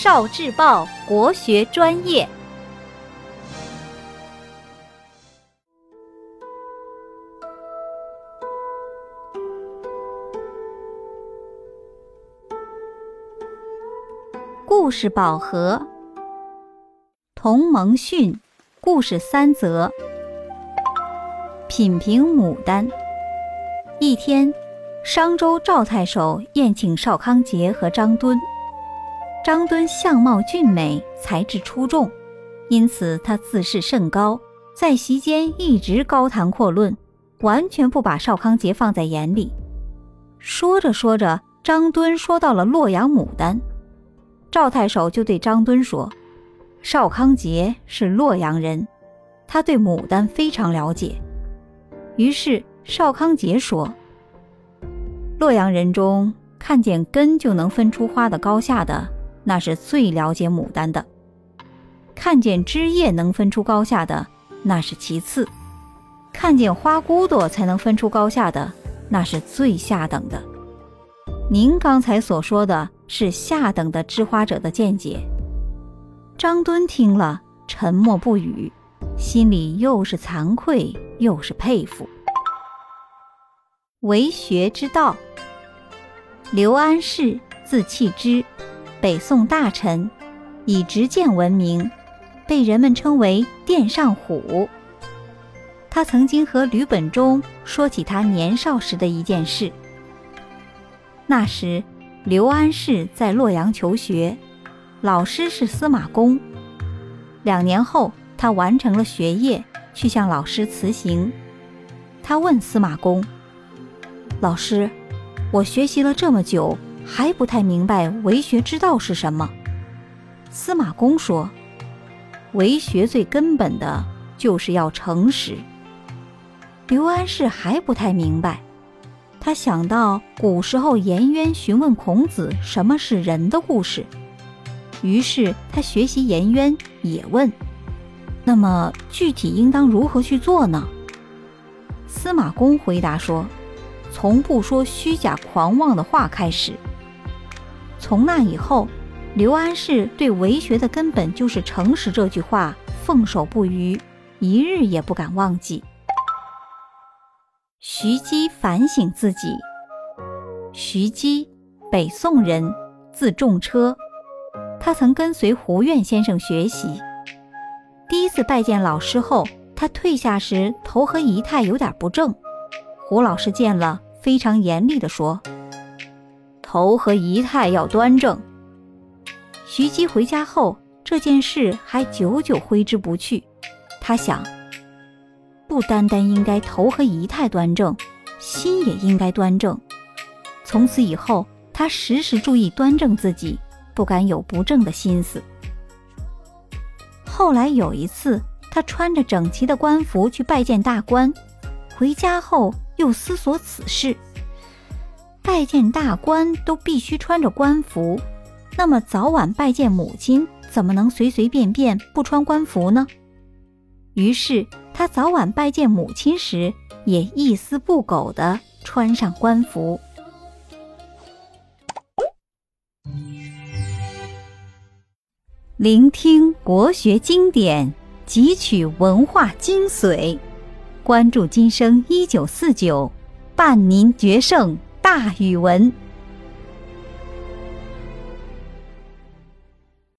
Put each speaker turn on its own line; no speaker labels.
少智报国学专业。故事宝盒，同盟训，故事三则。品评牡丹。一天，商州赵太守宴请邵康节和张敦。张敦相貌俊美，才智出众，因此他自视甚高，在席间一直高谈阔论，完全不把邵康节放在眼里。说着说着，张敦说到了洛阳牡丹。赵太守就对张敦说：“邵康节是洛阳人，他对牡丹非常了解。”于是邵康节说：“洛阳人中看见根就能分出花的高下的，那是最了解牡丹的；看见枝叶能分出高下的，那是其次；看见花骨朵才能分出高下的，那是最下等的。您刚才所说的。”是下等的知花者的见解。张敦听了，沉默不语，心里又是惭愧又是佩服。为学之道。刘安世，字弃之，北宋大臣，以执剑闻名，被人们称为殿上虎。他曾经和吕本中说起他年少时的一件事。那时。刘安世在洛阳求学，老师是司马公。两年后，他完成了学业，去向老师辞行。他问司马公：“老师，我学习了这么久，还不太明白为学之道是什么？”司马公说：“为学最根本的就是要诚实。”刘安世还不太明白。他想到古时候颜渊询问孔子什么是人的故事，于是他学习颜渊，也问：“那么具体应当如何去做呢？”司马公回答说：“从不说虚假狂妄的话开始。”从那以后，刘安世对为学的根本就是诚实这句话奉守不渝，一日也不敢忘记。徐姬反省自己。徐姬，北宋人，字仲车。他曾跟随胡苑先生学习。第一次拜见老师后，他退下时头和仪态有点不正。胡老师见了，非常严厉地说：“头和仪态要端正。”徐姬回家后，这件事还久久挥之不去。他想。不单单应该头和仪态端正，心也应该端正。从此以后，他时时注意端正自己，不敢有不正的心思。后来有一次，他穿着整齐的官服去拜见大官，回家后又思索此事：拜见大官都必须穿着官服，那么早晚拜见母亲，怎么能随随便便不穿官服呢？于是。他早晚拜见母亲时，也一丝不苟地穿上官服。聆听国学经典，汲取文化精髓，关注今生一九四九，伴您决胜大语文。